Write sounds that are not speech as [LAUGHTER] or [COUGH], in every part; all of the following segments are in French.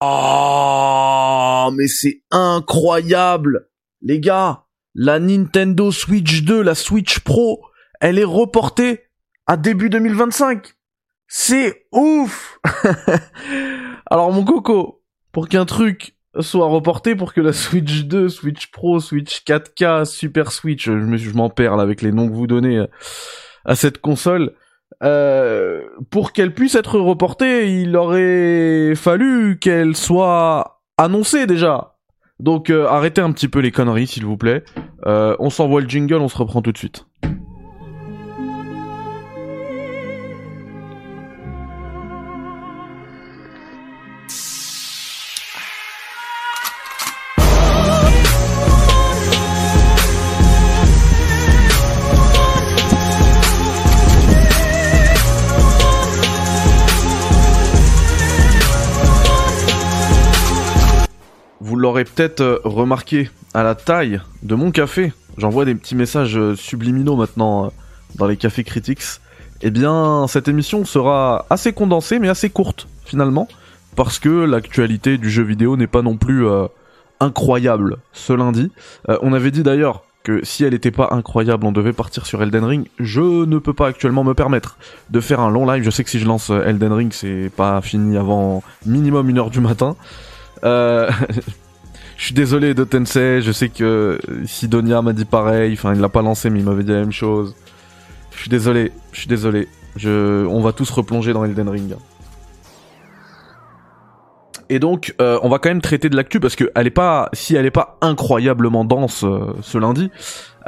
Oh, mais c'est incroyable Les gars, la Nintendo Switch 2, la Switch Pro, elle est reportée à début 2025. C'est ouf [LAUGHS] Alors mon coco, pour qu'un truc soit reporté, pour que la Switch 2, Switch Pro, Switch 4K, Super Switch, je, me, je m'en perds là avec les noms que vous donnez à cette console, euh, pour qu'elle puisse être reportée, il aurait fallu qu'elle soit annoncée déjà. Donc euh, arrêtez un petit peu les conneries s'il vous plaît. Euh, on s'envoie le jingle, on se reprend tout de suite. L'aurez peut-être euh, remarqué à la taille de mon café. J'envoie des petits messages euh, subliminaux maintenant euh, dans les cafés critiques. Eh bien, cette émission sera assez condensée, mais assez courte finalement, parce que l'actualité du jeu vidéo n'est pas non plus incroyable ce lundi. on avait dit d'ailleurs que si elle n'était pas incroyable, on devait partir sur Elden Ring. Je ne peux pas actuellement me permettre de faire un long live. Je sais que si je lance Elden Ring, c'est pas fini avant minimum une heure du matin. [LAUGHS] je suis désolé de Tensei, je sais que Sidonia m'a dit pareil, enfin il l'a pas lancé mais il m'avait dit la même chose. Je suis désolé, je suis désolé. On va tous replonger dans Elden Ring. Et donc, euh, on va quand même traiter de l'actu parce que est pas, si elle est pas incroyablement dense euh, ce lundi,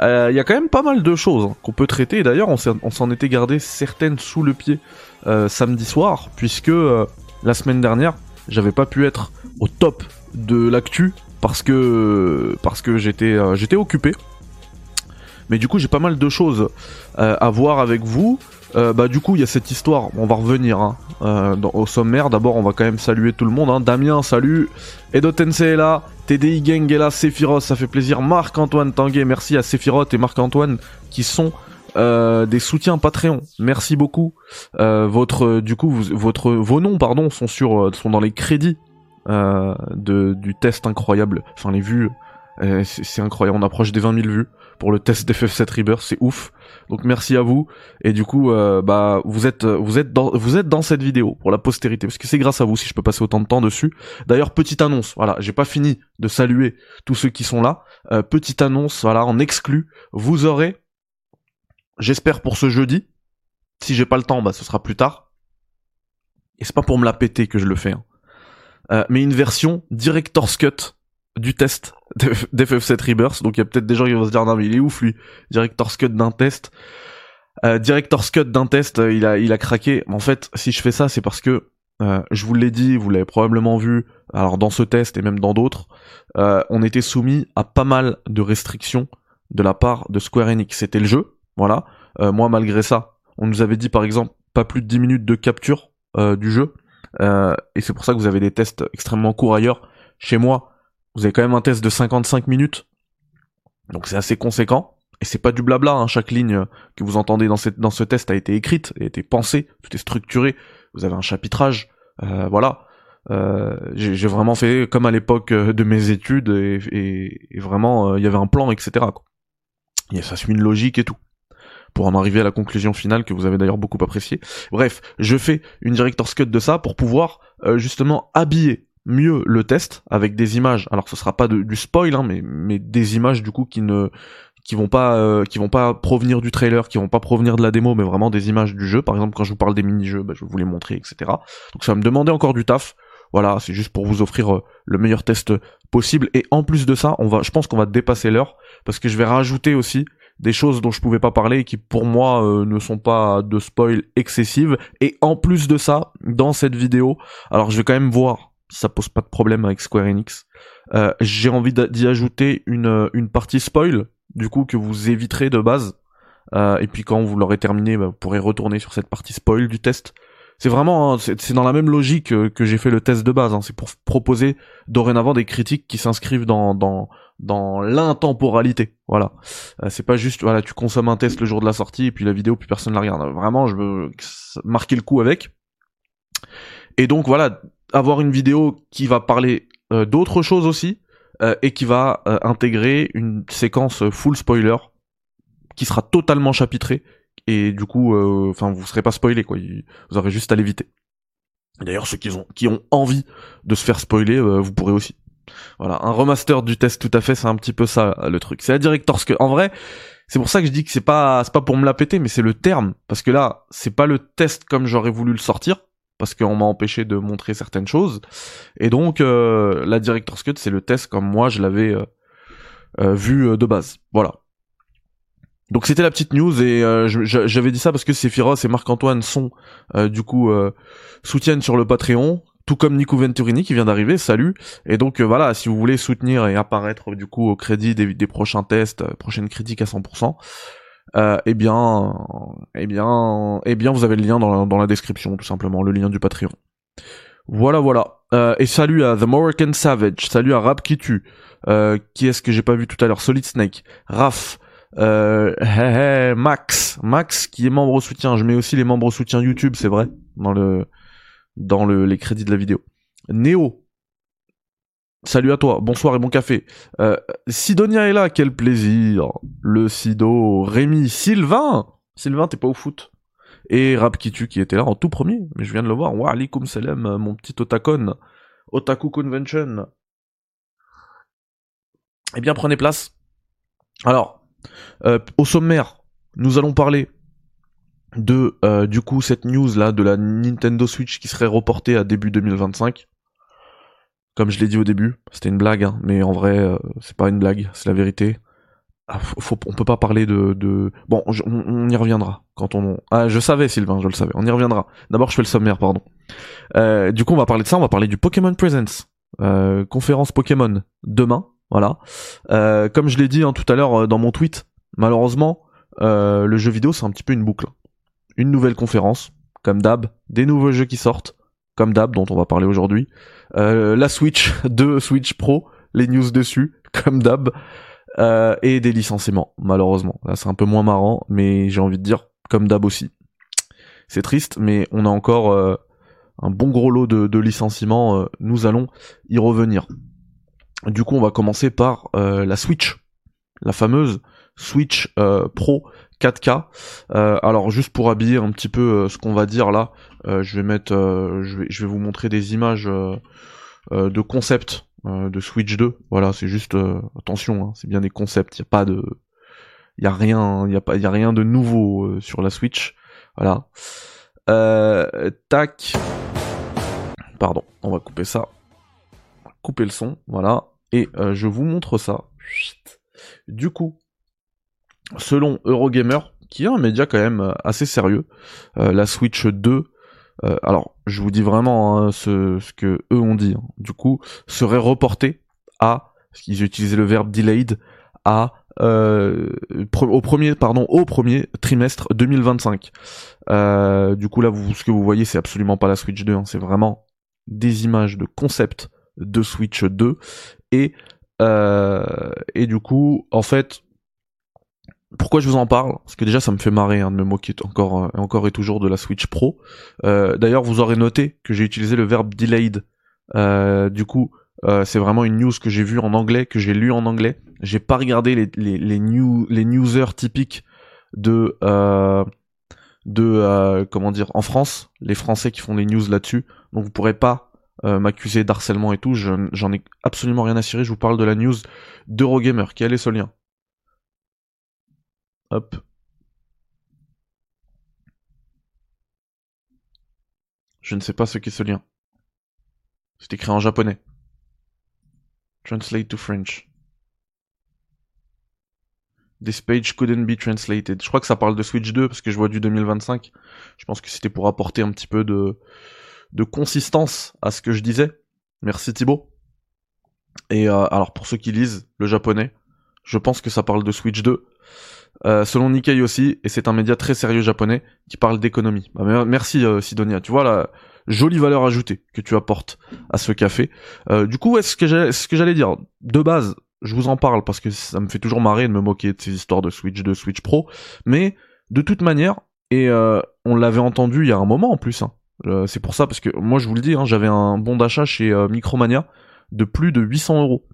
il y a quand même pas mal de choses hein, qu'on peut traiter. D'ailleurs, on s'en était gardé certaines sous le pied samedi soir, puisque la semaine dernière, j'avais pas pu être au top de l'actu parce que parce que j'étais euh, j'étais occupé. Mais du coup, j'ai pas mal de choses euh, à voir avec vous. Euh, bah du coup, il y a cette histoire. On va revenir hein, au sommaire. D'abord, on va quand même saluer tout le monde. Hein. Damien, salut. Edo Tensei. TDI Gang est. Sephiroth, ça fait plaisir. Marc-Antoine Tanguay, merci à Sephiroth et Marc-Antoine qui sont des soutiens Patreon. Merci beaucoup. votre du coup votre vos noms pardon sont sur sont dans les crédits euh, de, du test incroyable. Enfin, les vues, euh, c'est incroyable. On approche des 20 000 vues pour le test d'FF7 Rebirth, c'est ouf. Donc merci à vous. Et du coup, euh, bah vous êtes vous êtes dans vous êtes dans cette vidéo pour la postérité parce que c'est grâce à vous si je peux passer autant de temps dessus. D'ailleurs, petite annonce. Voilà, j'ai pas fini de saluer tous ceux qui sont là. petite annonce, voilà, en exclu, vous aurez, j'espère pour ce jeudi. Si j'ai pas le temps, bah ce sera plus tard. Et c'est pas pour me la péter que je le fais. Hein. Euh, mais une version Director's Cut du test d'FF7 Rebirth. Donc il y a peut-être des gens qui vont se dire non mais il est ouf lui, Director's Cut d'un test. Euh, Director's d'un test, euh, il a il a craqué. En fait, si je fais ça, c'est parce que euh, je vous l'ai dit, vous l'avez probablement vu. Alors dans ce test et même dans d'autres, on était soumis à pas mal de restrictions de la part de Square Enix. C'était le jeu, voilà. moi malgré ça, on nous avait dit par exemple pas plus de 10 minutes de capture du jeu. Euh, et c'est pour ça que vous avez des tests extrêmement courts ailleurs. Chez moi, vous avez quand même un test de 55 minutes. Donc c'est assez conséquent. Et c'est pas du blabla, hein. chaque ligne que vous entendez dans, cette, dans ce test a été écrite, a été pensée, tout est structuré. Vous avez un chapitrage, euh, voilà. Euh, j'ai vraiment fait comme à l'époque de mes études et, vraiment il y avait un plan, etc. Ça suit une logique et tout pour en arriver à la conclusion finale que vous avez d'ailleurs beaucoup apprécié. Bref, je fais une director's cut de ça pour pouvoir euh, justement habiller mieux le test avec des images. Alors ce sera pas du spoil, hein, mais, mais des images du coup qui ne qui vont pas euh, qui vont pas provenir du trailer, qui vont pas provenir de la démo, mais vraiment des images du jeu. Par exemple, quand je vous parle des mini-jeux, bah, je vais vous les montrer, etc. Donc ça va me demander encore du taf. Voilà, c'est juste pour vous offrir euh, le meilleur test possible. Et en plus de ça, on va, je pense qu'on va dépasser l'heure parce que je vais rajouter aussi des choses dont je pouvais pas parler et qui pour moi euh, ne sont pas de spoil excessive et en plus de ça dans cette vidéo alors je vais quand même voir si ça pose pas de problème avec Square Enix euh, j'ai envie d'y ajouter une, euh, une partie spoil du coup que vous éviterez de base. Et puis quand vous l'aurez terminé bah, vous pourrez retourner sur cette partie spoil du test. C'est vraiment hein, c'est dans la même logique que, j'ai fait le test de base hein. c'est pour proposer dorénavant des critiques qui s'inscrivent dans, dans dans l'intemporalité. Voilà. Euh, c'est pas juste voilà, tu consommes un test le jour de la sortie et puis la vidéo plus personne la regarde. Vraiment, je veux marquer le coup avec. Et donc voilà, avoir une vidéo qui va parler euh, d'autres choses aussi euh, et qui va euh, intégrer une séquence full spoiler qui sera totalement chapitrée et du coup, enfin vous serez pas spoilé quoi, vous aurez juste à l'éviter. D'ailleurs, ceux qui ont, qui ont envie de se faire spoiler, vous pourrez aussi. Voilà, un remaster du test tout à fait, c'est un petit peu ça le truc. C'est la Director's Cut. En vrai, c'est pour ça que je dis que c'est pas c'est pas pour me la péter, mais c'est le terme parce que là, c'est pas le test comme j'aurais voulu le sortir parce qu'on m'a empêché de montrer certaines choses. Et donc euh, la Director's Cut, c'est le test comme moi je l'avais euh, euh, vu de base. Voilà. Donc c'était la petite news et j'avais dit ça parce que Sephiroth et Marc-Antoine sont du coup soutiennent sur le Patreon tout comme Nico Venturini qui vient d'arriver, salut. Et donc euh, voilà, si vous voulez soutenir et apparaître du coup au crédit des, prochains tests, euh, prochaines critiques à 100%, euh, eh bien, eh bien, eh bien, vous avez le lien dans la, description, tout simplement, le lien du Patreon. Voilà, voilà. et salut à The Moroccan Savage, salut à Rap qui tue, qui est-ce que j'ai pas vu tout à l'heure, Solid Snake, Raf, [LAUGHS] Max, Max qui est membre au soutien. Je mets aussi les membres au soutien YouTube, c'est vrai, dans le dans le, les crédits de la vidéo. Néo, salut à toi, bonsoir et bon café. Euh, Sidonia est là, quel plaisir. Le Sido, Rémi, Sylvain. Sylvain, t'es pas au foot. Et Rap qui était là en tout premier, mais je viens de le voir. Wa alaikum salam, mon petit otakon. Otaku Convention. Eh bien, prenez place. Alors, euh, au sommaire, nous allons parler de euh, du coup cette news là de la Nintendo Switch qui serait reportée à début 2025. Comme je l'ai dit au début, c'était une blague, hein, mais en vrai euh, c'est pas une blague, c'est la vérité. Ah, faut, on peut pas parler de, de... bon, on, y reviendra quand on. Ah, je savais Sylvain, je le savais. On y reviendra. D'abord, je fais le sommaire, pardon. Euh, du coup, on va parler de ça. On va parler du Pokémon Presents, euh, conférence Pokémon demain. Voilà. comme je l'ai dit hein, tout à l'heure dans mon tweet, malheureusement, le jeu vidéo c'est un petit peu une boucle une nouvelle conférence, comme d'hab, des nouveaux jeux qui sortent, comme d'hab, dont on va parler aujourd'hui, euh, la Switch [LAUGHS] 2, Switch Pro, les news dessus, [LAUGHS] comme d'hab, euh, et des licenciements, malheureusement. Là, c'est un peu moins marrant, mais j'ai envie de dire, comme d'hab aussi. C'est triste, mais on a encore euh, un bon gros lot de, de licenciements, nous allons y revenir. Du coup, on va commencer par la Switch, la fameuse Switch Pro 4K. Euh, alors juste pour habiller un petit peu euh, ce qu'on va dire là, euh, je vais mettre, je vais, vous montrer des images de concept de Switch 2. Voilà, c'est juste attention, hein, c'est bien des concepts. Il y a pas de, il y a rien, il y a pas, il y a rien de nouveau sur la Switch. Voilà. tac. Pardon, on va couper ça. Couper le son, voilà. Et je vous montre ça. Du coup, selon Eurogamer, qui est un média quand même euh, assez sérieux, euh, la Switch 2, euh, alors je vous dis vraiment hein, ce, ce, que eux ont dit, hein. du coup, serait reporté à, parce qu'ils utilisaient le verbe delayed, à au premier pardon au premier trimestre 2025. du coup là vous, ce que vous voyez c'est absolument pas la Switch 2, hein. c'est vraiment des images de concept de Switch 2 et et du coup en fait pourquoi je vous en parle? Parce que déjà ça me fait marrer hein, de me moquer encore, euh, encore et toujours de la Switch Pro. Euh, D'ailleurs vous aurez noté que j'ai utilisé le verbe delayed. Euh, du coup euh, c'est vraiment une news que j'ai vue en anglais, que j'ai lu en anglais. J'ai pas regardé les, les, les, les newsers typiques de euh, comment dire en France, les Français qui font les news là-dessus. Donc vous pourrez pas m'accuser d'harcèlement et tout. J'en ai absolument rien à cirer. Je vous parle de la news d'Eurogamer. Quel est ce lien? Hop. Je ne sais pas ce qu'est ce lien. C'est écrit en japonais. Translate to French. This page couldn't be translated. Je crois que ça parle de Switch 2 parce que je vois du 2025. Je pense que c'était pour apporter un petit peu de, de consistance à ce que je disais. Merci Thibaut. Et euh, alors pour ceux qui lisent le japonais, je pense que ça parle de Switch 2. Euh, selon Nikkei aussi, et c'est un média très sérieux japonais qui parle d'économie. Bah, merci euh, Sidonia, tu vois la jolie valeur ajoutée que tu apportes à ce café. Euh, du coup, que ce que j'allais dire de base, je vous en parle parce que ça me fait toujours marrer de me moquer de ces histoires de Switch 2, Switch Pro, mais de toute manière, et on l'avait entendu il y a un moment en plus, hein, Euh, c'est pour ça parce que moi je vous le dis, hein, j'avais un bon d'achat chez euh, Micromania de plus de 800 euros.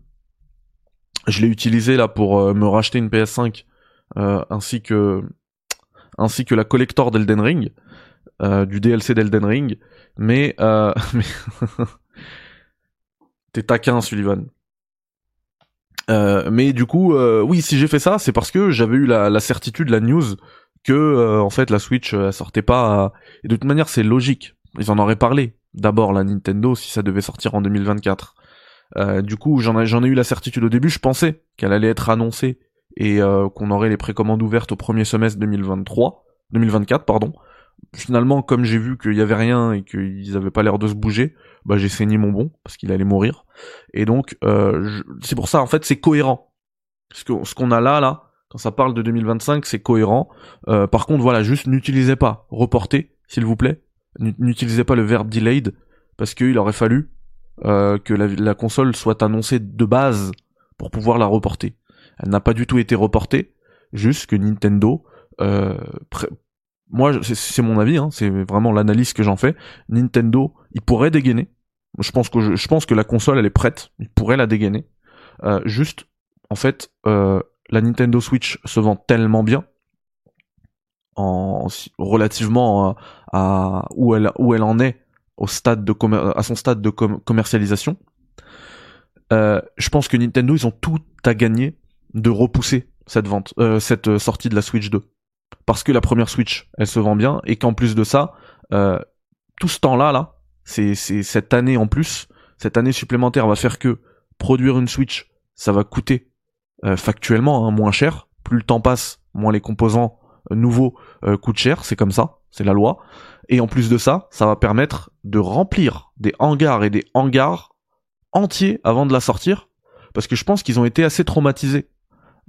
Je l'ai utilisé là pour euh, me racheter une PS5 ainsi que ainsi que la collector d'Elden Ring, du DLC d'Elden Ring. Mais, [LAUGHS] mais... t'es taquin Sullivan. mais du coup, oui, si j'ai fait ça, c'est parce que j'avais eu la, la certitude, la news que en fait la Switch elle sortait pas. Et de toute manière, c'est logique ils en auraient parlé. D'abord la Nintendo si ça devait sortir en 2024. Euh, du coup, j'en ai, j'en ai eu la certitude au début. Je pensais qu'elle allait être annoncée et euh, qu'on aurait les précommandes ouvertes au premier semestre 2023, 2024, pardon. Finalement, comme j'ai vu qu'il y avait rien et qu'ils avaient pas l'air de se bouger, bah j'ai saigné mon bon parce qu'il allait mourir. Et donc, euh, c'est pour ça en fait c'est cohérent. Ce qu'on a là, là, quand ça parle de 2025, c'est cohérent. Euh, par contre, voilà, juste n'utilisez pas reporter, s'il vous plaît. N'utilisez pas le verbe delayed parce qu'il aurait fallu que la, console soit annoncée de base pour pouvoir la reporter. Elle n'a pas du tout été reportée, juste que Nintendo, euh, moi c'est mon avis, hein, c'est vraiment l'analyse que j'en fais. Nintendo, il pourrait dégainer. Je pense que je, pense que la console elle est prête, il pourrait la dégainer. Euh, juste, en fait, euh, la Nintendo Switch se vend tellement bien en relativement à, où elle où elle en est au stade de à son stade de commercialisation. Euh, je pense que Nintendo ils ont tout à gagner de repousser cette vente, euh, cette sortie de la Switch 2, parce que la première Switch elle se vend bien et qu'en plus de ça, euh, tout ce temps-là là, c'est cette année en plus, cette année supplémentaire va faire que produire une Switch, ça va coûter euh, factuellement hein, moins cher. Plus le temps passe, moins les composants nouveau euh, coûte cher, c'est comme ça, c'est la loi. Et en plus de ça, ça va permettre de remplir des hangars et des hangars entiers avant de la sortir, parce que je pense qu'ils ont été assez traumatisés.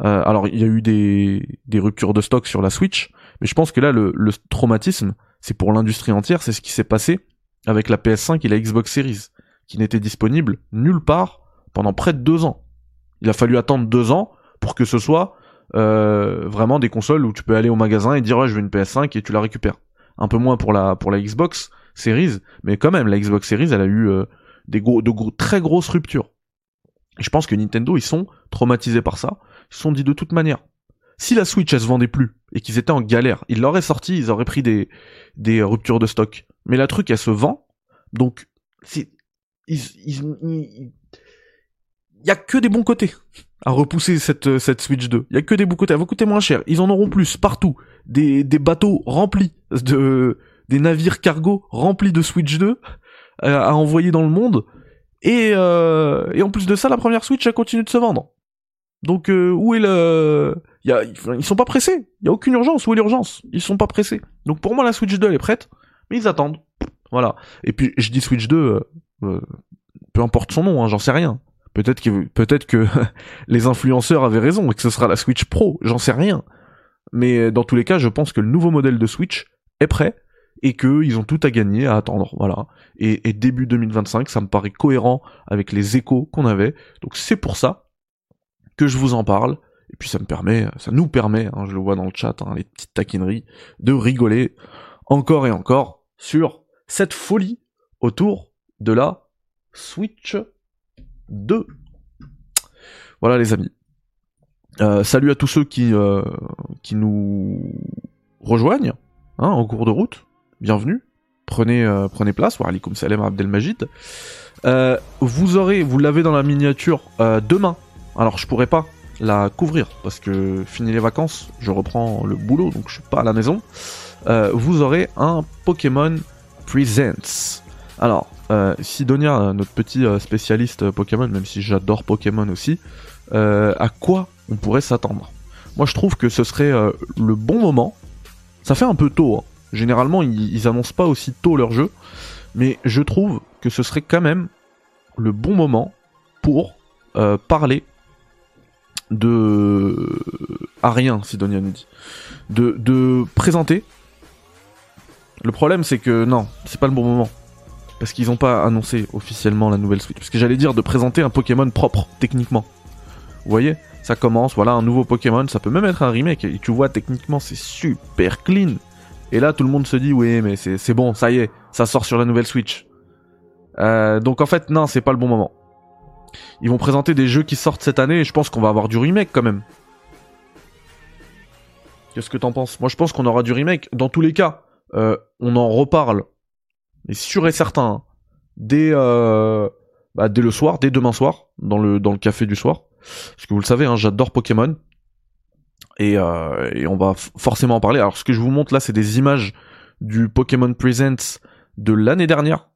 Euh, alors il y a eu des, ruptures de stock sur la Switch, mais je pense que là le, traumatisme, c'est pour l'industrie entière, c'est ce qui s'est passé avec la PS5 et la Xbox Series, qui n'étaient disponibles nulle part pendant près de deux ans. Il a fallu attendre deux ans pour que ce soit euh, vraiment des consoles où tu peux aller au magasin et dire ouais je veux une PS5 et tu la récupères. Un peu moins pour la pour la Xbox Series, mais quand même la Xbox Series elle a eu euh, des gros de gros, très grosses ruptures. je pense que Nintendo ils sont traumatisés par ça. Sont dit de toute manière, si la Switch elle se vendait plus et qu'ils étaient en galère, ils l'auraient sorti, ils auraient pris des des ruptures de stock. Mais la truc elle se vend, donc c'est il y a que des bons côtés à repousser cette, cette Switch 2. Il y a que des bons côtés. Elle va coûter moins cher. Ils en auront plus partout. Des, des bateaux remplis de, des navires cargo remplis de Switch 2 euh, à, envoyer dans le monde. Et, euh, et en plus de ça, la première Switch, elle continue de se vendre. Donc, euh, où est le... Y a, ils sont pas pressés. Il y a aucune urgence. Où est l'urgence? Ils sont pas pressés. Donc pour moi, la Switch 2, elle est prête. Mais ils attendent. Voilà. Et puis, je dis Switch 2, euh, peu importe son nom, hein, j'en sais rien. Peut-être que peut-être que [LAUGHS] les influenceurs avaient raison et que ce sera la Switch Pro, j'en sais rien. Mais dans tous les cas, je pense que le nouveau modèle de Switch est prêt et qu'ils ont tout à gagner à attendre. Voilà. Et, début 2025, ça me paraît cohérent avec les échos qu'on avait. Donc c'est pour ça que je vous en parle. Et puis ça me permet, ça nous permet, hein, je le vois dans le chat, hein, les petites taquineries, de rigoler encore et encore sur cette folie autour de la Switch 2. Voilà les amis. Euh, salut à tous ceux qui, euh, nous rejoignent hein, en cours de route. Bienvenue. Prenez, euh, prenez place. Wa alaikum Abdelmajid. vous aurez, vous l'avez dans la miniature demain. Alors je pourrais pas la couvrir parce que fini les vacances, je reprends le boulot donc je suis pas à la maison. vous aurez un Pokémon Presents. Alors, euh, Sidonia, notre petit euh, spécialiste euh, Pokémon, même si j'adore Pokémon aussi, euh, à quoi on pourrait s'attendre? Moi, je trouve que ce serait le bon moment. Ça fait un peu tôt. Hein. Généralement, ils, ils, annoncent pas aussi tôt leur jeu, mais je trouve que ce serait quand même le bon moment pour parler de à rien, Sidonia nous dit, de, de présenter. Le problème, c'est que non, c'est pas le bon moment parce qu'ils n'ont pas annoncé officiellement la nouvelle Switch. Parce que j'allais dire de présenter un Pokémon propre, techniquement. Vous voyez? Ça commence, voilà, un nouveau Pokémon, ça peut même être un remake, et tu vois, techniquement, c'est super clean. Et là, tout le monde se dit, oui, mais c'est bon, ça y est, ça sort sur la nouvelle Switch. Euh, donc en fait, non, c'est pas le bon moment. Ils vont présenter des jeux qui sortent cette année et je pense qu'on va avoir du remake quand même. Qu'est-ce que t'en penses? Moi je pense qu'on aura du remake. Dans tous les cas, euh, on en reparle. Mais sûr et certain. Hein. dès, euh, bah, dès le soir, dès demain soir, dans le, dans le café du soir. Parce que vous le savez, hein, j'adore Pokémon. Et, euh, et, on va forcément en parler. Alors ce que je vous montre là, c'est des images du Pokémon Presents de l'année dernière,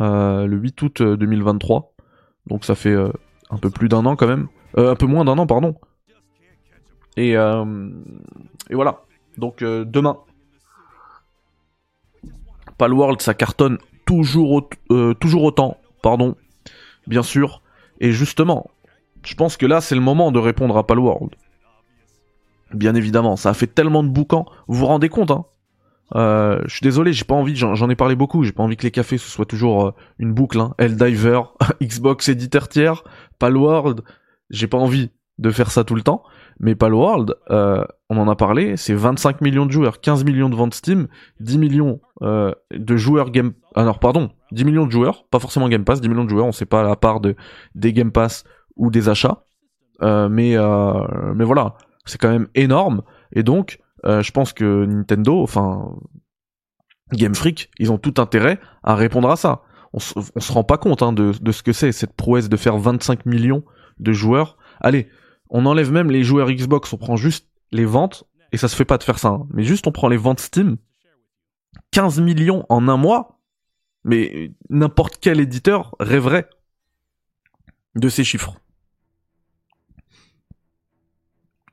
euh, le 8 août 2023. Donc ça fait euh, un peu plus d'un an quand même. Euh, un peu moins d'un an, pardon. Et, euh, et voilà. Donc demain. Palworld, ça cartonne toujours, autant, pardon, bien sûr. Et justement, je pense que là, c'est le moment de répondre à Palworld. Bien évidemment, ça a fait tellement de boucans. Vous vous rendez compte, hein euh, je suis désolé, j'ai pas envie, j'en ai parlé beaucoup, j'ai pas envie que les cafés ce soit toujours euh, une boucle, hein. Diver, [LAUGHS] Xbox éditeur tiers, Palworld, j'ai pas envie de faire ça tout le temps, mais Palworld, euh, on en a parlé, c'est 25 millions de joueurs, 15 millions de ventes Steam, 10 millions euh, de joueurs Game... Alors pardon, 10 millions de joueurs, pas forcément Game Pass, 10 millions de joueurs, on sait pas la part de, des Game Pass ou des achats, mais, mais voilà, c'est quand même énorme, et donc euh, je pense que Nintendo, enfin Game Freak, ils ont tout intérêt à répondre à ça. On, se rend pas compte hein, de, ce que c'est cette prouesse de faire 25 millions de joueurs. Allez, on enlève même les joueurs Xbox, on prend juste les ventes et ça se fait pas de faire ça. Hein. Mais juste on prend les ventes Steam, 15 millions en un mois. Mais n'importe quel éditeur rêverait de ces chiffres.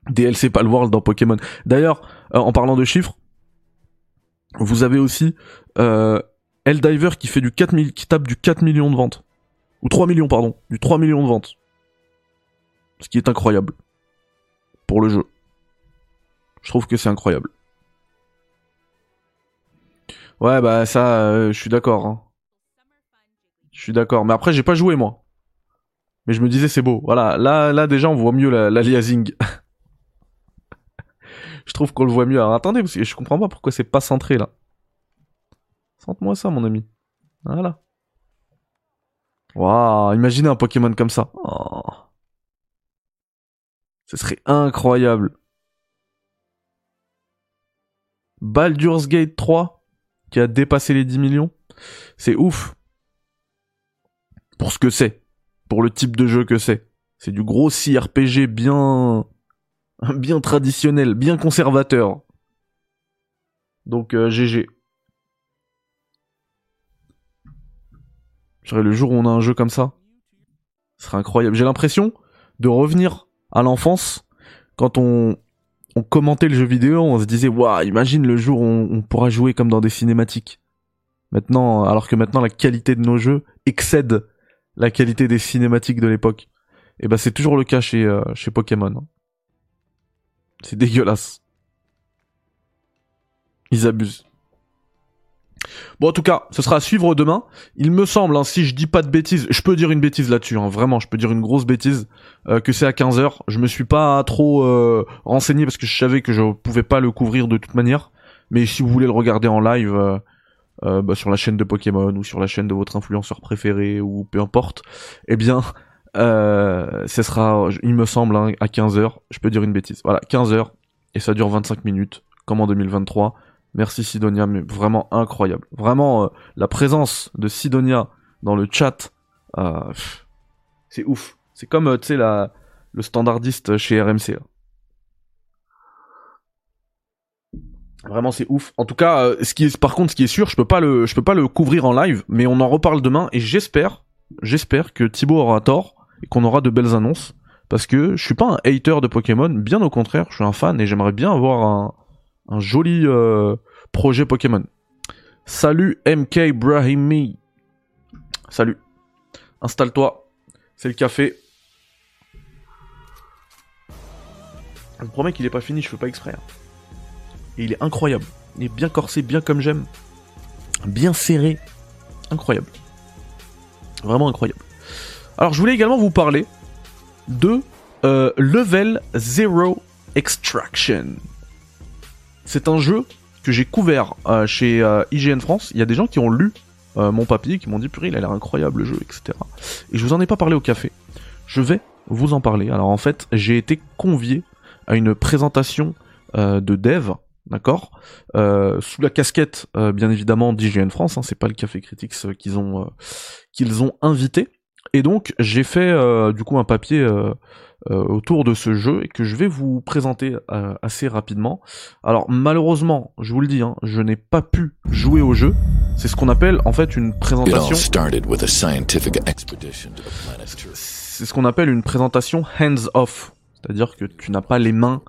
DLC Palworld dans Pokémon. D'ailleurs, euh, en parlant de chiffres, vous avez aussi euh, Eldiver qui fait du 4 qui tape du 4 millions de ventes. Ou 3 millions, pardon. Du 3 millions de ventes. Ce qui est incroyable. Pour le jeu. Je trouve que c'est incroyable. Ouais, bah ça, euh, je suis d'accord. Hein. Je suis d'accord. Mais après, j'ai pas joué, moi. Mais je me disais, c'est beau. Voilà, là, là déjà, on voit mieux la, la. [LAUGHS] je trouve qu'on le voit mieux. Alors attendez, parce que je comprends pas pourquoi c'est pas centré là. Sente-moi ça, mon ami. Voilà. Waouh, imaginez un Pokémon comme ça. Oh. Ce serait incroyable. Baldur's Gate 3, qui a dépassé les 10 millions. C'est ouf. Pour ce que c'est. Pour le type de jeu que c'est. C'est du gros CRPG bien [LAUGHS] bien traditionnel, bien conservateur. Donc GG. Euh, le jour où on a un jeu comme ça, ce serait incroyable. J'ai l'impression de revenir à l'enfance quand on, commentait le jeu vidéo, on se disait waouh, imagine le jour où on, pourra jouer comme dans des cinématiques. Maintenant, alors que maintenant la qualité de nos jeux excède la qualité des cinématiques de l'époque. Et ben c'est toujours le cas chez euh, chez Pokémon. C'est dégueulasse. Ils abusent. Bon, en tout cas, ce sera à suivre demain. Il me semble, hein, si je dis pas de bêtises, je peux dire une bêtise là-dessus, hein, vraiment, je peux dire une grosse bêtise, euh, que c'est à 15h. Je me suis pas trop euh, renseigné parce que je savais que je pouvais pas le couvrir de toute manière. Mais si vous voulez le regarder en live euh, bah, sur la chaîne de Pokémon ou sur la chaîne de votre influenceur préféré ou peu importe, eh bien, euh, ce sera, il me semble, hein, à 15h. Je peux dire une bêtise. Voilà, 15h. Et ça dure 25 minutes, comme en 2023. Merci Sidonia, mais vraiment incroyable. Vraiment, euh, la présence de Sidonia dans le chat, euh, c'est ouf. C'est comme, tu sais, le standardiste chez RMC. Vraiment, c'est ouf. En tout cas, par contre, ce qui est sûr, je peux pas le, peux pas le couvrir en live, mais on en reparle demain et j'espère, j'espère que Thibaut aura tort et qu'on aura de belles annonces. Parce que je suis pas un hater de Pokémon, bien au contraire, je suis un fan et j'aimerais bien avoir un, joli euh, projet Pokémon. Salut MK Brahimi. Salut. Installe-toi. C'est le café. Je vous promets qu'il est pas fini, je fais pas exprès. Hein. Et il est incroyable. Il est bien corsé, bien comme j'aime. Bien serré. Incroyable. Vraiment incroyable. Alors je voulais également vous parler de euh, Level Zero Extraction. C'est un jeu que j'ai couvert euh, chez euh, IGN France. Il y a des gens qui ont lu mon papy, qui m'ont dit purée, il a l'air incroyable le jeu, etc. Et je vous en ai pas parlé au café. Je vais vous en parler. Alors en fait, j'ai été convié à une présentation de dev d'accord Sous la casquette, bien évidemment, d'IGN France, hein, c'est pas le Café Critics qu'ils ont qu'ils ont invité. Et donc j'ai fait du coup un papier autour de ce jeu et que je vais vous présenter assez rapidement. Alors malheureusement, je vous le dis, hein, je n'ai pas pu jouer au jeu. C'est ce qu'on appelle en fait une présentation. C'est ce qu'on appelle une présentation hands off, c'est-à-dire que tu n'as pas les mains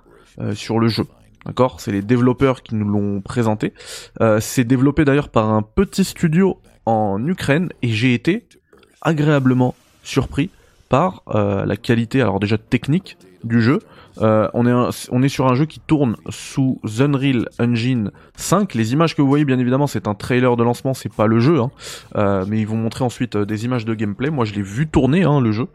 sur le jeu. D'accord? C'est les développeurs qui nous l'ont présenté. Euh, c'est développé d'ailleurs par un petit studio en Ukraine et j'ai été agréablement surpris par euh, la qualité, alors déjà technique du jeu. Euh, on, est sur un jeu qui tourne sous Unreal Engine 5. Les images que vous voyez, bien évidemment, c'est un trailer de lancement, c'est pas le jeu, hein. mais ils vont montrer ensuite des images de gameplay. Moi, je l'ai vu tourner, hein, le jeu.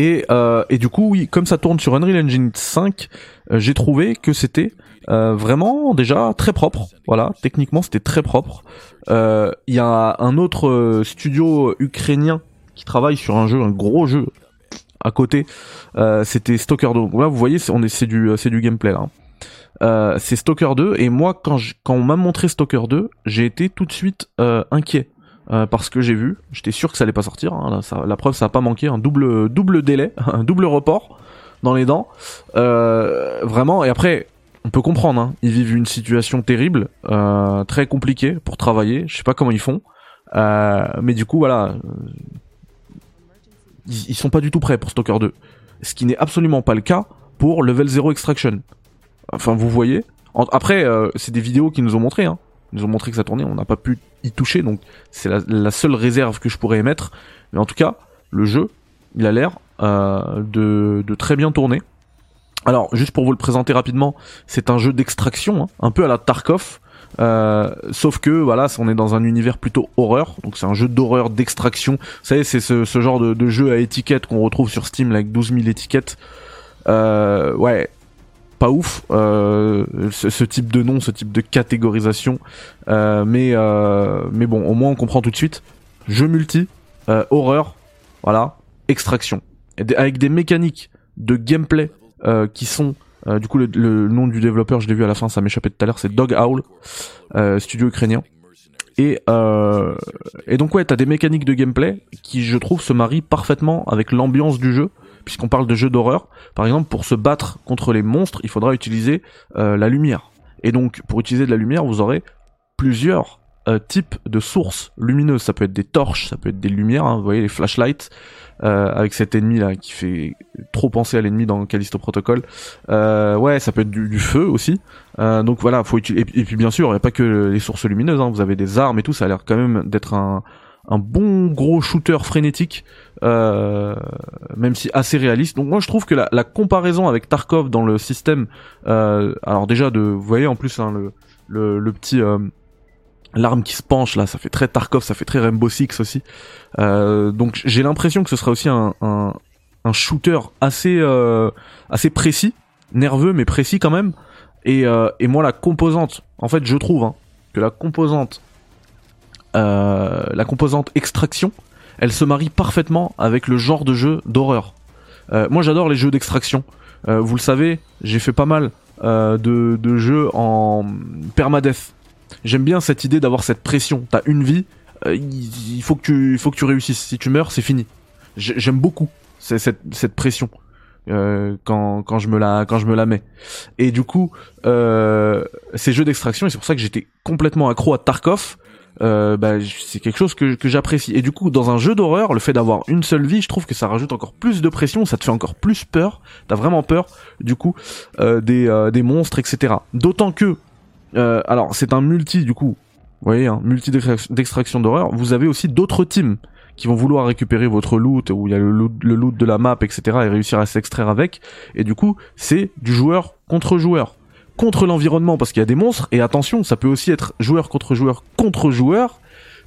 Et, euh, et du coup, oui, comme ça tourne sur Unreal Engine 5, euh, j'ai trouvé que c'était euh, vraiment déjà très propre. Voilà, techniquement c'était très propre. Il y a un autre studio ukrainien qui travaille sur un jeu, un gros jeu à côté. c'était Stalker 2. là, vous voyez, c'est, est, du, gameplay là. c'est Stalker 2 et moi quand, quand on m'a montré Stalker 2, j'ai été tout de suite inquiet euh, parce que j'ai vu, j'étais sûr que ça allait pas sortir. Hein, la preuve, ça a pas manqué, un double double délai, [LAUGHS] un double report dans les dents. Euh, vraiment. Et après, on peut comprendre. Hein, ils vivent une situation terrible, euh, très compliquée pour travailler. Je sais pas comment ils font, mais du coup, voilà, ils, sont pas du tout prêts pour Stalker 2. Ce qui n'est absolument pas le cas pour Level 0 Extraction. Enfin, vous voyez. Après, c'est des vidéos qui nous ont montré. Hein nous ont montré que ça tournait, on n'a pas pu y toucher, donc c'est la, seule réserve que je pourrais émettre. Mais en tout cas, le jeu, il a l'air euh, de, très bien tourner. Alors, juste pour vous le présenter rapidement, c'est un jeu d'extraction, hein, un peu à la Tarkov. Euh, sauf que voilà, on est dans un univers plutôt horreur, donc c'est un jeu d'horreur d'extraction. Vous savez, c'est ce, genre de, jeu à étiquette qu'on retrouve sur Steam avec 12 000 étiquettes. Euh, ouais, pas ouf euh, ce, type de nom, ce type de catégorisation. Euh, mais euh, mais bon, au moins on comprend tout de suite. Jeu multi, horreur, voilà, extraction, avec des mécaniques de gameplay qui sont du coup, le, nom du développeur, je l'ai vu à la fin, ça m'échappait tout à l'heure, c'est Dog Owl, studio ukrainien. Et, et donc ouais, t'as des mécaniques de gameplay qui, je trouve, se marient parfaitement avec l'ambiance du jeu puisqu'on parle de jeux d'horreur, par exemple, pour se battre contre les monstres, il faudra utiliser euh, la lumière. Et donc, pour utiliser de la lumière, vous aurez plusieurs euh, types de sources lumineuses. Ça peut être des torches, ça peut être des lumières, hein, vous voyez les flashlights, euh, avec cet ennemi là qui fait trop penser à l'ennemi dans Callisto Protocol. ouais, ça peut être du, feu aussi. donc voilà, faut utiliser. Et, puis bien sûr, il n'y a pas que les sources lumineuses. Hein, vous avez des armes et tout. Ça a l'air quand même d'être un, un bon gros shooter frénétique, euh, même si assez réaliste. Donc moi je trouve que la, comparaison avec Tarkov dans le système, euh, alors déjà de, vous voyez en plus hein, le, le, petit euh, l'arme qui se penche là, ça fait très Tarkov, ça fait très Rainbow Six aussi. Donc j'ai l'impression que ce sera aussi un, un, shooter assez assez précis, nerveux mais précis quand même. Et, et moi la composante, en fait je trouve hein, que la composante euh, la composante extraction, elle se marie parfaitement avec le genre de jeu d'horreur. Euh, moi j'adore les jeux d'extraction. Euh, vous le savez, j'ai fait pas mal de, jeux en permadeath. J'aime bien cette idée d'avoir cette pression. T'as une vie, il faut que tu, il faut que tu réussisses. Si tu meurs, c'est fini. J'aime beaucoup cette, cette pression. quand, quand je me la quand je me la mets et du coup ces jeux d'extraction et c'est pour ça que j'étais complètement accro à Tarkov euh, bah, c'est quelque chose que, j'apprécie. Et du coup, dans un jeu d'horreur, le fait d'avoir une seule vie, je trouve que ça rajoute encore plus de pression, ça te fait encore plus peur. T'as vraiment peur, du coup, euh, des, euh, des monstres, etc. D'autant que, alors c'est un multi, du coup, vous voyez, un multi d'extraction d'horreur. Vous avez aussi d'autres teams qui vont vouloir récupérer votre loot, où il y a le loot de la map, etc. et réussir à s'extraire avec. Et du coup, c'est du joueur contre joueur contre l'environnement parce qu'il y a des monstres et attention ça peut aussi être joueur contre joueur contre joueur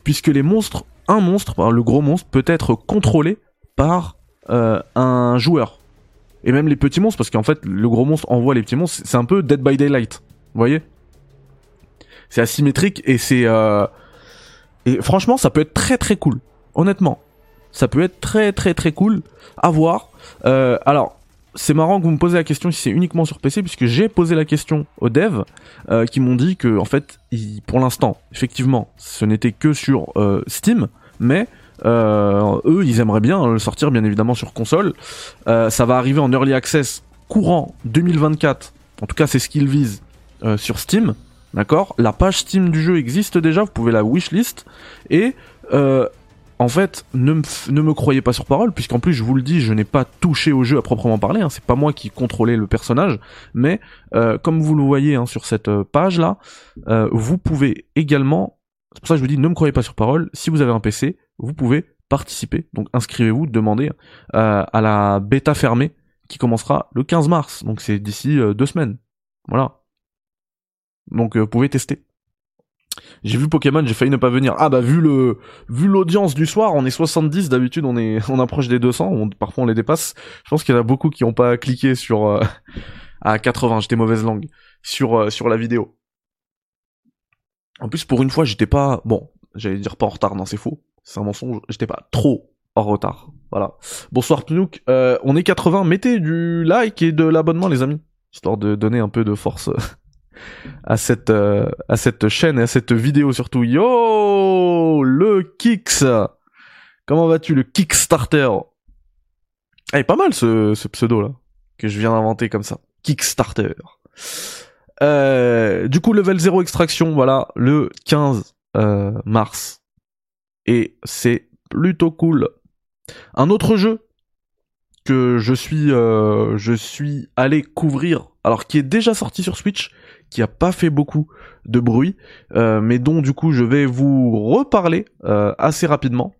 puisque les monstres un monstre le gros monstre peut être contrôlé par euh, un joueur et même les petits monstres parce qu'en fait le gros monstre envoie les petits monstres c'est un peu Dead by Daylight vous voyez? C'est asymétrique et c'est euh, Et franchement, ça peut être très très cool. Honnêtement, ça peut être très très très cool à voir. Euh, alors, c'est marrant que vous me posez la question si c'est uniquement sur PC, puisque j'ai posé la question aux devs euh, qui m'ont dit que, en fait, pour l'instant, effectivement, ce n'était que sur euh, Steam, mais euh, eux, ils aimeraient bien le sortir, bien évidemment, sur console. Ça va arriver en early access courant 2024. En tout cas, c'est ce qu'ils visent sur Steam. D'accord? La page Steam du jeu existe déjà, vous pouvez la wishlist. Et en fait, ne, me croyez pas sur parole, puisqu'en plus, je vous le dis, je n'ai pas touché au jeu à proprement parler. Hein, c'est pas moi qui contrôlais le personnage, mais euh, comme vous le voyez hein, sur cette euh, page là, euh, vous pouvez également. C'est pour ça que je vous dis, ne me croyez pas sur parole. Si vous avez un PC, vous pouvez participer. Donc inscrivez-vous, demandez à la bêta fermée qui commencera le 15 mars. Donc c'est d'ici deux semaines. Voilà. Donc vous pouvez tester. J'ai vu Pokémon, j'ai failli ne pas venir. Ah bah vu le vu l'audience du soir, on est 70 d'habitude, on est on approche des 200, on, parfois on les dépasse. Je pense qu'il y en a beaucoup qui ont pas cliqué sur euh, [LAUGHS] à 80, j'étais mauvaise langue sur euh, sur la vidéo. En plus pour une fois, j'étais pas bon, j'allais dire pas en retard, non, c'est faux. C'est un mensonge, j'étais pas trop en retard. Voilà. Bonsoir Pnouk, euh, on est 80, mettez du like et de l'abonnement les amis, histoire de donner un peu de force [LAUGHS] à cette euh, à cette chaîne et à cette vidéo surtout. Yo, le Kix. Comment vas-tu le Kickstarter? Ah, est pas mal ce, pseudo là que je viens d'inventer comme ça. Kickstarter. Euh, du coup, level 0 extraction, voilà, le 15 euh, mars. Et c'est plutôt cool. Un autre jeu que je suis je suis allé couvrir, alors qui est déjà sorti sur Switch, qui a pas fait beaucoup de bruit, euh, mais dont du coup je vais vous reparler euh, assez rapidement.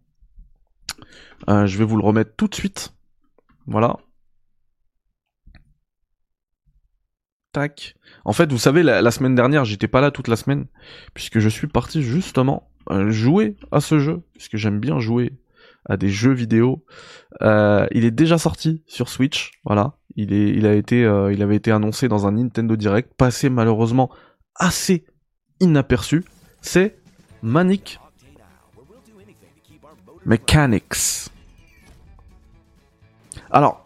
Euh, je vais vous le remettre tout de suite. Voilà. Tac. En fait, vous savez, la, la semaine dernière, j'étais pas là toute la semaine, puisque je suis parti justement jouer à ce jeu, puisque j'aime bien jouer à des jeux vidéo. Il est déjà sorti sur Switch, voilà. Il a été, euh, avait été annoncé dans un Nintendo Direct, passé malheureusement assez inaperçu. C'est Manic Mechanics. Alors,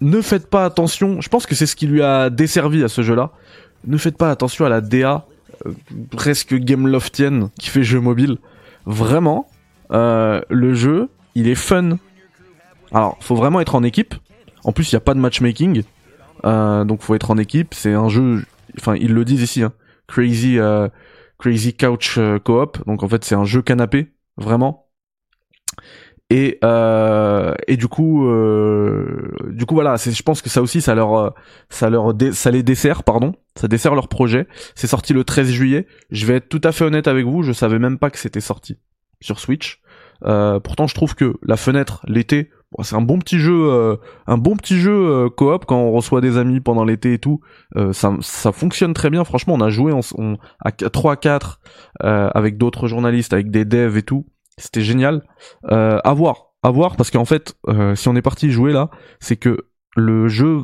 ne faites pas attention. Je pense que c'est ce qui lui a desservi à ce jeu-là. Ne faites pas attention à la DA euh, presque Gameloftienne qui fait jeu mobile. Vraiment, euh, le jeu, il est fun. Alors, faut vraiment être en équipe. En plus, il n'y a pas de matchmaking. Euh, donc, faut être en équipe. C'est un jeu, enfin, ils le disent ici, hein, Crazy, euh, Crazy Couch euh, Co-op. Donc, en fait, c'est un jeu canapé, vraiment. Et, euh, et du coup, euh, du coup voilà, je pense que ça aussi, ça leur, ça leur, ça les dessert, pardon, ça dessert leur projet. C'est sorti le 13 juillet. Je vais être tout à fait honnête avec vous, je savais même pas que c'était sorti sur Switch. Pourtant, je trouve que la fenêtre, l'été, c'est un bon petit jeu, euh, un bon petit jeu euh, coop quand on reçoit des amis pendant l'été et tout. ça, ça fonctionne très bien. Franchement, on a joué on, à 3 à 4 avec d'autres journalistes, avec des devs et tout. C'était génial. à voir, à voir, parce qu'en fait, si on est parti jouer là, c'est que le jeu,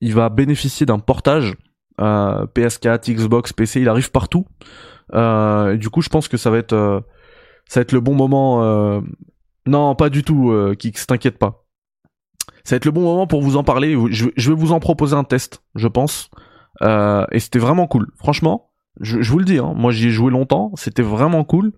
il va bénéficier d'un portage PS4, Xbox, PC. Il arrive partout. du coup, je pense que ça va être ça va être le bon moment. Euh... Non, pas du tout, euh, Kix, t'inquiète pas. Ça va être le bon moment pour vous en parler. Je, vais vous en proposer un test, je pense. Euh, et c'était vraiment cool. Franchement, je, vous le dis, hein, moi j'y ai joué longtemps, c'était vraiment cool.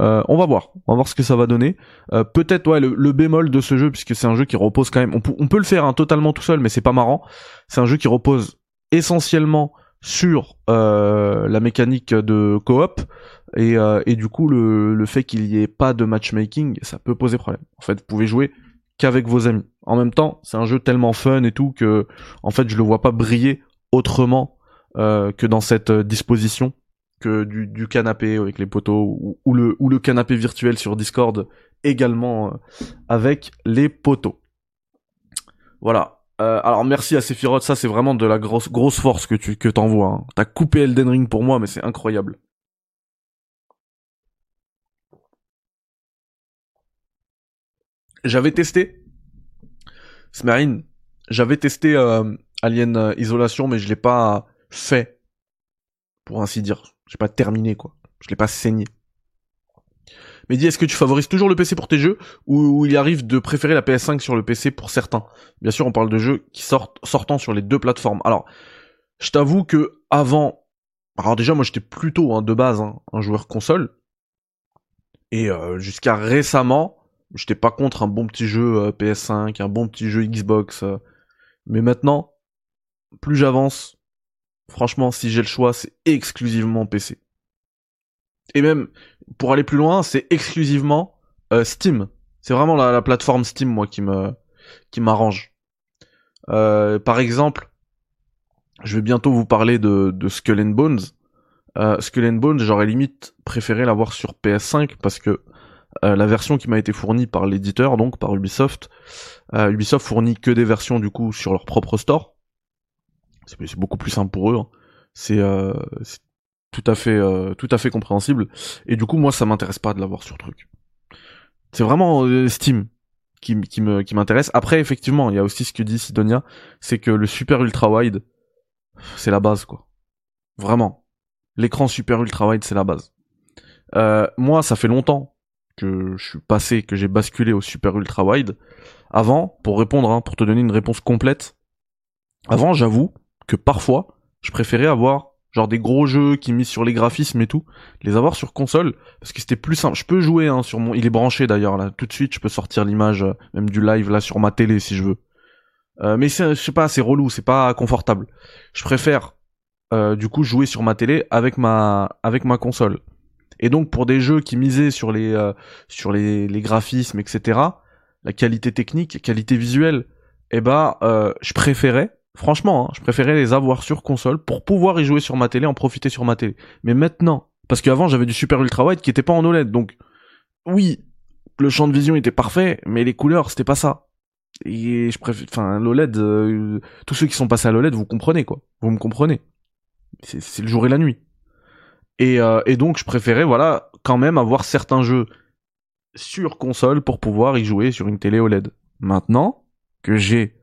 Euh, on va voir, on va voir ce que ça va donner. Euh, Peut-être ouais le, bémol de ce jeu, puisque c'est un jeu qui repose quand même. On, peut le faire hein, totalement tout seul, mais c'est pas marrant. C'est un jeu qui repose essentiellement sur la mécanique de coop et, euh, et du coup le, fait qu'il y ait pas de matchmaking ça peut poser problème en fait vous pouvez jouer qu'avec vos amis en même temps c'est un jeu tellement fun et tout que en fait je le vois pas briller autrement euh, que dans cette disposition que du, canapé avec les poteaux ou, le, ou le canapé virtuel sur Discord également euh, avec les poteaux voilà euh, alors merci à Sephiroth, ça c'est vraiment de la grosse grosse force que tu que t'envoies. Hein. T'as coupé Elden Ring pour moi, mais c'est incroyable. J'avais testé Smarine, j'avais testé euh, Alien euh, Isolation, mais je l'ai pas fait, pour ainsi dire. J'ai pas terminé quoi. Je l'ai pas saigné. Mais dis, est-ce que tu favorises toujours le PC pour tes jeux? Ou, il arrive de préférer la PS5 sur le PC pour certains? Bien sûr, on parle de jeux qui sortent sortant sur les deux plateformes. Alors, je t'avoue que avant, alors déjà moi j'étais plutôt hein, de base hein, un joueur console et euh, jusqu'à récemment, j'étais pas contre un bon petit jeu euh, PS5, un bon petit jeu Xbox. Euh. mais maintenant, plus j'avance, franchement, si j'ai le choix, c'est exclusivement PC. Et même, pour aller plus loin, c'est exclusivement Steam. C'est vraiment la, plateforme Steam, moi, qui me qui m'arrange. par exemple, je vais bientôt vous parler de, de Skull and Bones. Euh, Skull and Bones, j'aurais limite préféré l'avoir sur PS5 parce que euh, la version qui m'a été fournie par l'éditeur, donc par Ubisoft, euh, Ubisoft fournit que des versions du coup sur leur propre store. C'est beaucoup plus simple pour eux. Hein. C'est tout à fait tout à fait compréhensible. Et du coup, moi, ça m'intéresse pas de l'avoir sur truc. C'est vraiment Steam qui, qui qui m'intéresse. Après, effectivement, il y a aussi ce que dit Sidonia, c'est que le super ultra wide, c'est la base quoi. Vraiment. L'écran super ultra wide, c'est la base. Euh, moi, ça fait longtemps que je suis passé, que j'ai basculé au super ultra wide. Avant, pour répondre, hein, pour te donner une réponse complète, avant, j'avoue que parfois, je préférais avoir genre des gros jeux qui mis sur les graphismes et tout, les avoir sur console parce que c'était plus simple. Je peux jouer hein, sur mon, il est branché d'ailleurs là, tout de suite, je peux sortir l'image euh, même du live là sur ma télé si je veux. Euh, mais je sais pas, c'est relou, c'est pas confortable. Je préfère euh, du coup jouer sur ma télé avec ma avec ma console. Et donc pour des jeux qui misaient sur les euh, sur les, les, graphismes, etc., la qualité technique, qualité visuelle, eh ben je préférais, franchement, hein, je préférais les avoir sur console pour pouvoir y jouer sur ma télé, en profiter sur ma télé. Mais maintenant, parce qu'avant j'avais du super ultra wide qui était pas en OLED, donc oui, le champ de vision était parfait, mais les couleurs c'était pas ça. Et je préfère, enfin, l'OLED, euh, tous ceux qui sont passés à l'OLED, vous comprenez quoi. Vous me comprenez. C'est le jour et la nuit. Et, euh, et donc, je préférais, voilà, quand même avoir certains jeux sur console pour pouvoir y jouer sur une télé OLED. Maintenant que j'ai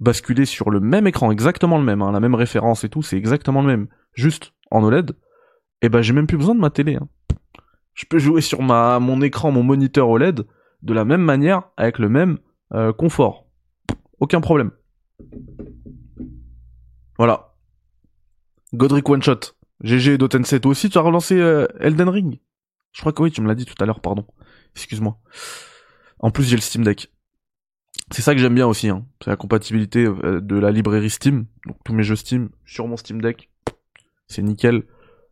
basculé sur le même écran, exactement le même, hein, la même référence et tout, c'est exactement le même, juste en OLED, et eh ben j'ai même plus besoin de ma télé. Hein. Je peux jouer sur ma mon écran, mon moniteur OLED de la même manière, avec le même euh, confort. Aucun problème. Voilà. Godric One Shot. GG Dotenset. Toi aussi, tu as relancé euh, Elden Ring? Je crois que oui, tu me l'as dit tout à l'heure, pardon. Excuse-moi. En plus, j'ai le Steam Deck. C'est ça que j'aime bien aussi, hein. C'est la compatibilité euh, de la librairie Steam. Donc tous mes jeux Steam sur mon Steam Deck. C'est nickel.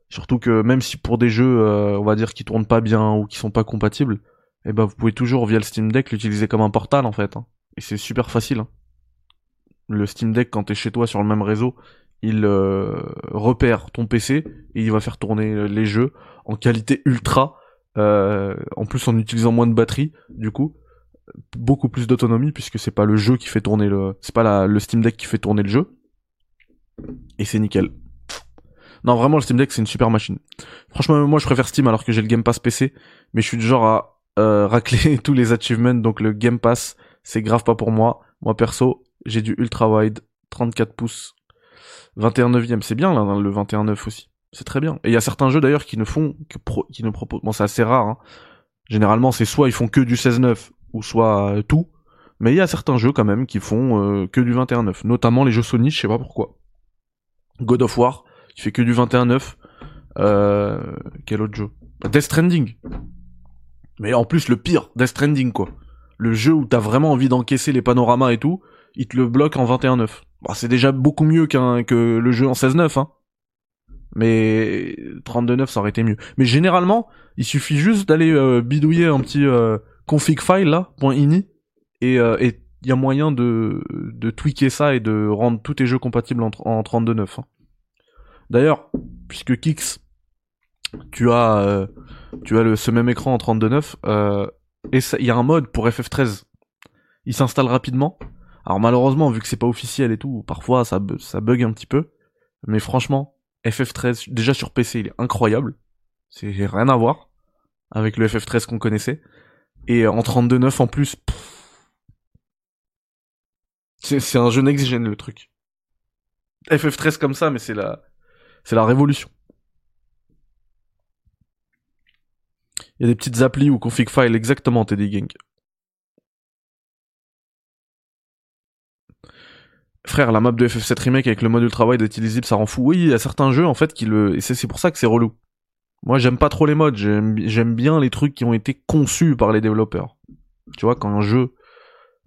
Surtout que même si pour des jeux, on va dire, qui tournent pas bien ou qui sont pas compatibles, eh ben vous pouvez toujours via le Steam Deck l'utiliser comme un portal en fait. Hein. Et c'est super facile. Hein. Le Steam Deck quand t'es chez toi sur le même réseau, il euh, repère ton PC et il va faire tourner les jeux en qualité ultra. Euh, en plus en utilisant moins de batterie, du coup, beaucoup plus d'autonomie puisque c'est pas le jeu qui fait tourner le, c'est pas le Steam Deck qui fait tourner le jeu. Et c'est nickel. Non, vraiment, le Steam Deck, c'est une super machine. Franchement, moi, je préfère Steam alors que j'ai le Game Pass PC, mais je suis du genre à euh, racler [LAUGHS] tous les achievements, donc le Game Pass, c'est grave pas pour moi. Moi perso, j'ai du ultra wide, 34 pouces, 21 neuvième, c'est bien là, le 21 9 aussi. C'est très bien. Et il y a certains jeux d'ailleurs qui ne font que qui ne proposent, bon c'est assez rare. Hein. Généralement c'est soit ils font que du 16 9 ou soit euh, tout. Mais il y a certains jeux quand même qui font euh, que du 21 9 notamment les jeux Sony, je sais pas pourquoi. God of War, qui fait que du 21 9 Euh, quel autre jeu? Death Stranding. Mais en plus, le pire, Death Stranding, quoi. Le jeu où t'as vraiment envie d'encaisser les panoramas et tout, il te le bloque en 21.9. Bah, c'est déjà beaucoup mieux qu'un, que le jeu en 16.9, hein. Mais 32.9, ça aurait été mieux. Mais généralement, il suffit juste d'aller euh, bidouiller un petit euh, config file là, .ini, et euh, et il y a moyen de, de tweaker ça et de rendre tous tes jeux compatibles en, en 32.9. Hein. D'ailleurs, puisque Kix, tu as tu as le, ce même écran en 32.9 euh, et il y a un mode pour FF13. Il s'installe rapidement. Alors malheureusement, vu que c'est pas officiel et tout, parfois ça, bug un petit peu. Mais franchement, FF13, déjà sur PC, il est incroyable. C'est rien à voir avec le FF13 qu'on connaissait. Et en 32.9 en plus, c'est un jeu next-gen le truc. FF13 comme ça, mais c'est la, c'est la révolution. Il y a des petites applis ou config files exactement, Teddy Gang. Frère, la map de FF7 Remake avec le module travail d'être illisible, ça rend fou. Oui, il y a certains jeux en fait qui le. Et c'est pour ça que c'est relou. Moi, j'aime pas trop les modes. J'aime bien les trucs qui ont été conçus par les développeurs. Tu vois, quand un jeu.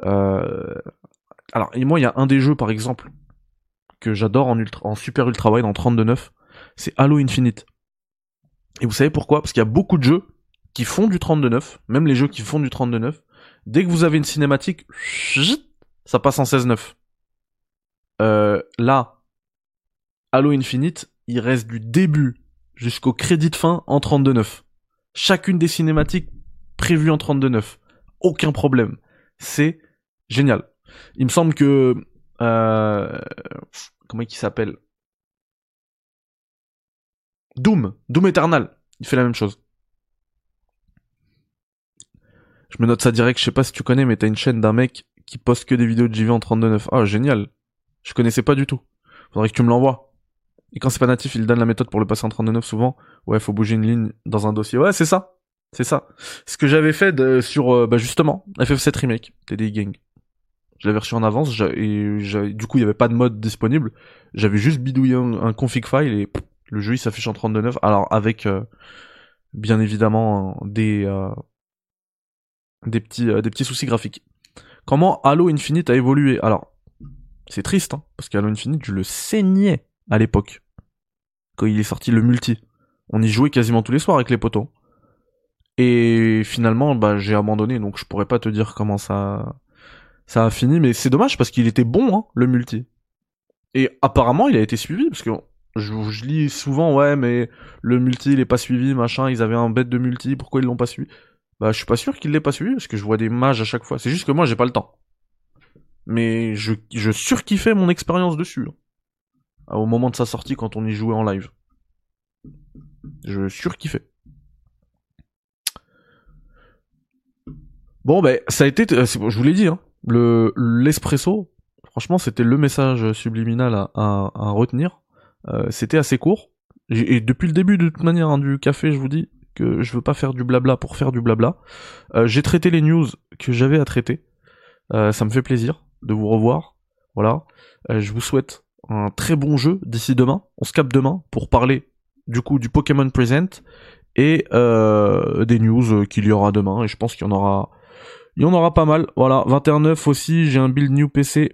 Euh... Alors, et moi, il y a un des jeux par exemple que j'adore en, ultra... en super ultra wide en 32.9, c'est Halo Infinite. Et vous savez pourquoi? Parce qu'il y a beaucoup de jeux qui font du 32.9, même les jeux qui font du 32.9. Dès que vous avez une cinématique, ça passe en 16.9. Euh, là, Halo Infinite, il reste du début jusqu'au crédit de fin en 32.9. Chacune des cinématiques prévues en 32.9. Aucun problème. C'est génial. Il me semble que... Euh, comment il s'appelle? Doom. Doom Eternal. Il fait la même chose. Je me note ça direct, je sais pas si tu connais, mais t'as une chaîne d'un mec qui poste que des vidéos de JV en 32.9. Ah, génial. Je connaissais pas du tout. Faudrait que tu me l'envoies. Et quand c'est pas natif, il donne la méthode pour le passer en 32.9 souvent. Ouais, faut bouger une ligne dans un dossier. Ouais, c'est ça. C'est ça. Ce que j'avais fait sur, euh, bah justement, FF7 Remake, TD Gang. Je l'avais reçu en avance, et du coup, il y avait pas de mode disponible. J'avais juste bidouillé un, config file et le jeu il s'affiche en 32.9. Alors, avec, euh, bien évidemment, des, euh, des petits, des petits soucis graphiques. Comment Halo Infinite a évolué? Alors, c'est triste, hein, parce qu'Halo Infinite, je le saignais à l'époque. Quand il est sorti le multi. On y jouait quasiment tous les soirs avec les potos. Et finalement, bah, j'ai abandonné, donc je pourrais pas te dire comment ça, ça a fini, mais c'est dommage parce qu'il était bon, hein, le multi. Et apparemment, il a été suivi, parce que je, lis souvent, ouais, mais le multi, il est pas suivi, machin, ils avaient un bête de multi, pourquoi ils l'ont pas suivi? Bah, je suis pas sûr qu'il l'ait pas suivi, parce que je vois des mages à chaque fois. C'est juste que moi, j'ai pas le temps mais je, je surkiffais mon expérience dessus. Hein. Au moment de sa sortie, quand on y jouait en live. Je surkiffais. Bon, ben, ça a été, euh, je vous l'ai dit, hein, le l'espresso, franchement, c'était le message subliminal à, à, retenir. Euh, c'était assez court. Et depuis le début, de toute manière, hein, du café, je vous dis que je veux pas faire du blabla pour faire du blabla. Euh, j'ai traité les news que j'avais à traiter. ça me fait plaisir de vous revoir. Voilà. Euh, je vous souhaite un très bon jeu d'ici demain. On se capte demain pour parler du coup du Pokémon Present et euh, des news qu'il y aura demain. Et je pense qu'il y en aura, il y pas mal. Voilà. 21.9 aussi. J'ai un build new PC.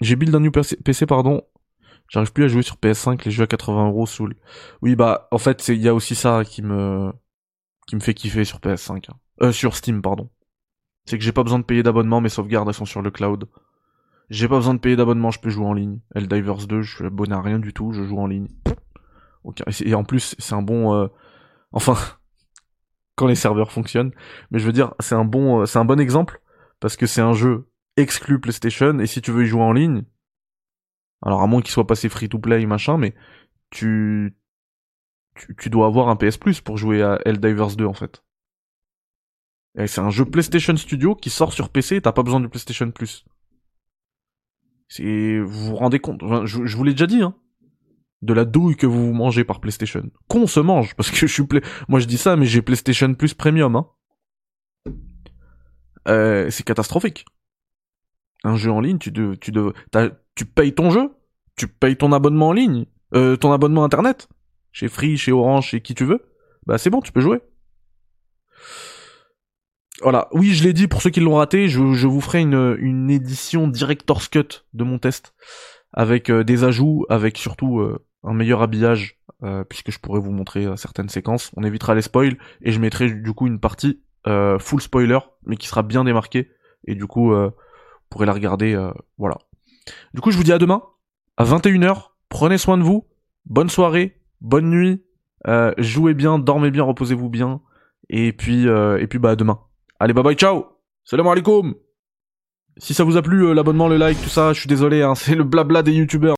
J'ai build un new PC, pardon. J'arrive plus à jouer sur PS5. Les jeux à 80 euros. Oui bah en fait il y a aussi ça qui me qui me fait kiffer sur PS5. Hein. Euh, sur Steam pardon. C'est que j'ai pas besoin de payer d'abonnement, mes sauvegardes elles sont sur le cloud. J'ai pas besoin de payer d'abonnement, je peux jouer en ligne. Helldivers 2, je suis abonné à rien du tout, je joue en ligne. Et en plus, c'est un bon... Euh, enfin, [LAUGHS] quand les serveurs fonctionnent. Mais je veux dire, c'est un bon, euh, c'est un bon exemple parce que c'est un jeu exclu PlayStation et si tu veux y jouer en ligne, alors à moins qu'il soit passé free to play machin, mais tu, tu, tu dois avoir un PS Plus pour jouer à Helldivers 2 en fait. Et c'est un jeu PlayStation Studio qui sort sur PC t'as pas besoin du PlayStation Plus. C'est, vous vous rendez compte, je, vous l'ai déjà dit, hein. De la douille que vous mangez par PlayStation. Qu'on se mange, parce que je suis moi je dis ça, mais j'ai PlayStation Plus Premium, hein. Euh, c'est catastrophique. Un jeu en ligne, tu de, tu de, tu payes ton jeu, tu payes ton abonnement en ligne, euh, ton abonnement internet, chez Free, chez Orange, chez qui tu veux. Bah c'est bon, tu peux jouer. Voilà, oui, je l'ai dit pour ceux qui l'ont raté, je, vous ferai une, une édition director's cut de mon test avec euh, des ajouts, avec surtout euh, un meilleur habillage, euh, puisque je pourrais vous montrer certaines séquences. On évitera les spoils et je mettrai du coup une partie full spoiler, mais qui sera bien démarquée et du coup vous pourrez la regarder. voilà. Du coup, je vous dis à demain à 21h. Prenez soin de vous. Bonne soirée, bonne nuit. jouez bien, dormez bien, reposez-vous bien. Et puis, et puis bah à demain. Allez, bye bye, ciao Salam alaikum Si ça vous a plu, euh, l'abonnement, le like, tout ça, je suis désolé, hein, [LAUGHS] c'est le blabla des youtubeurs.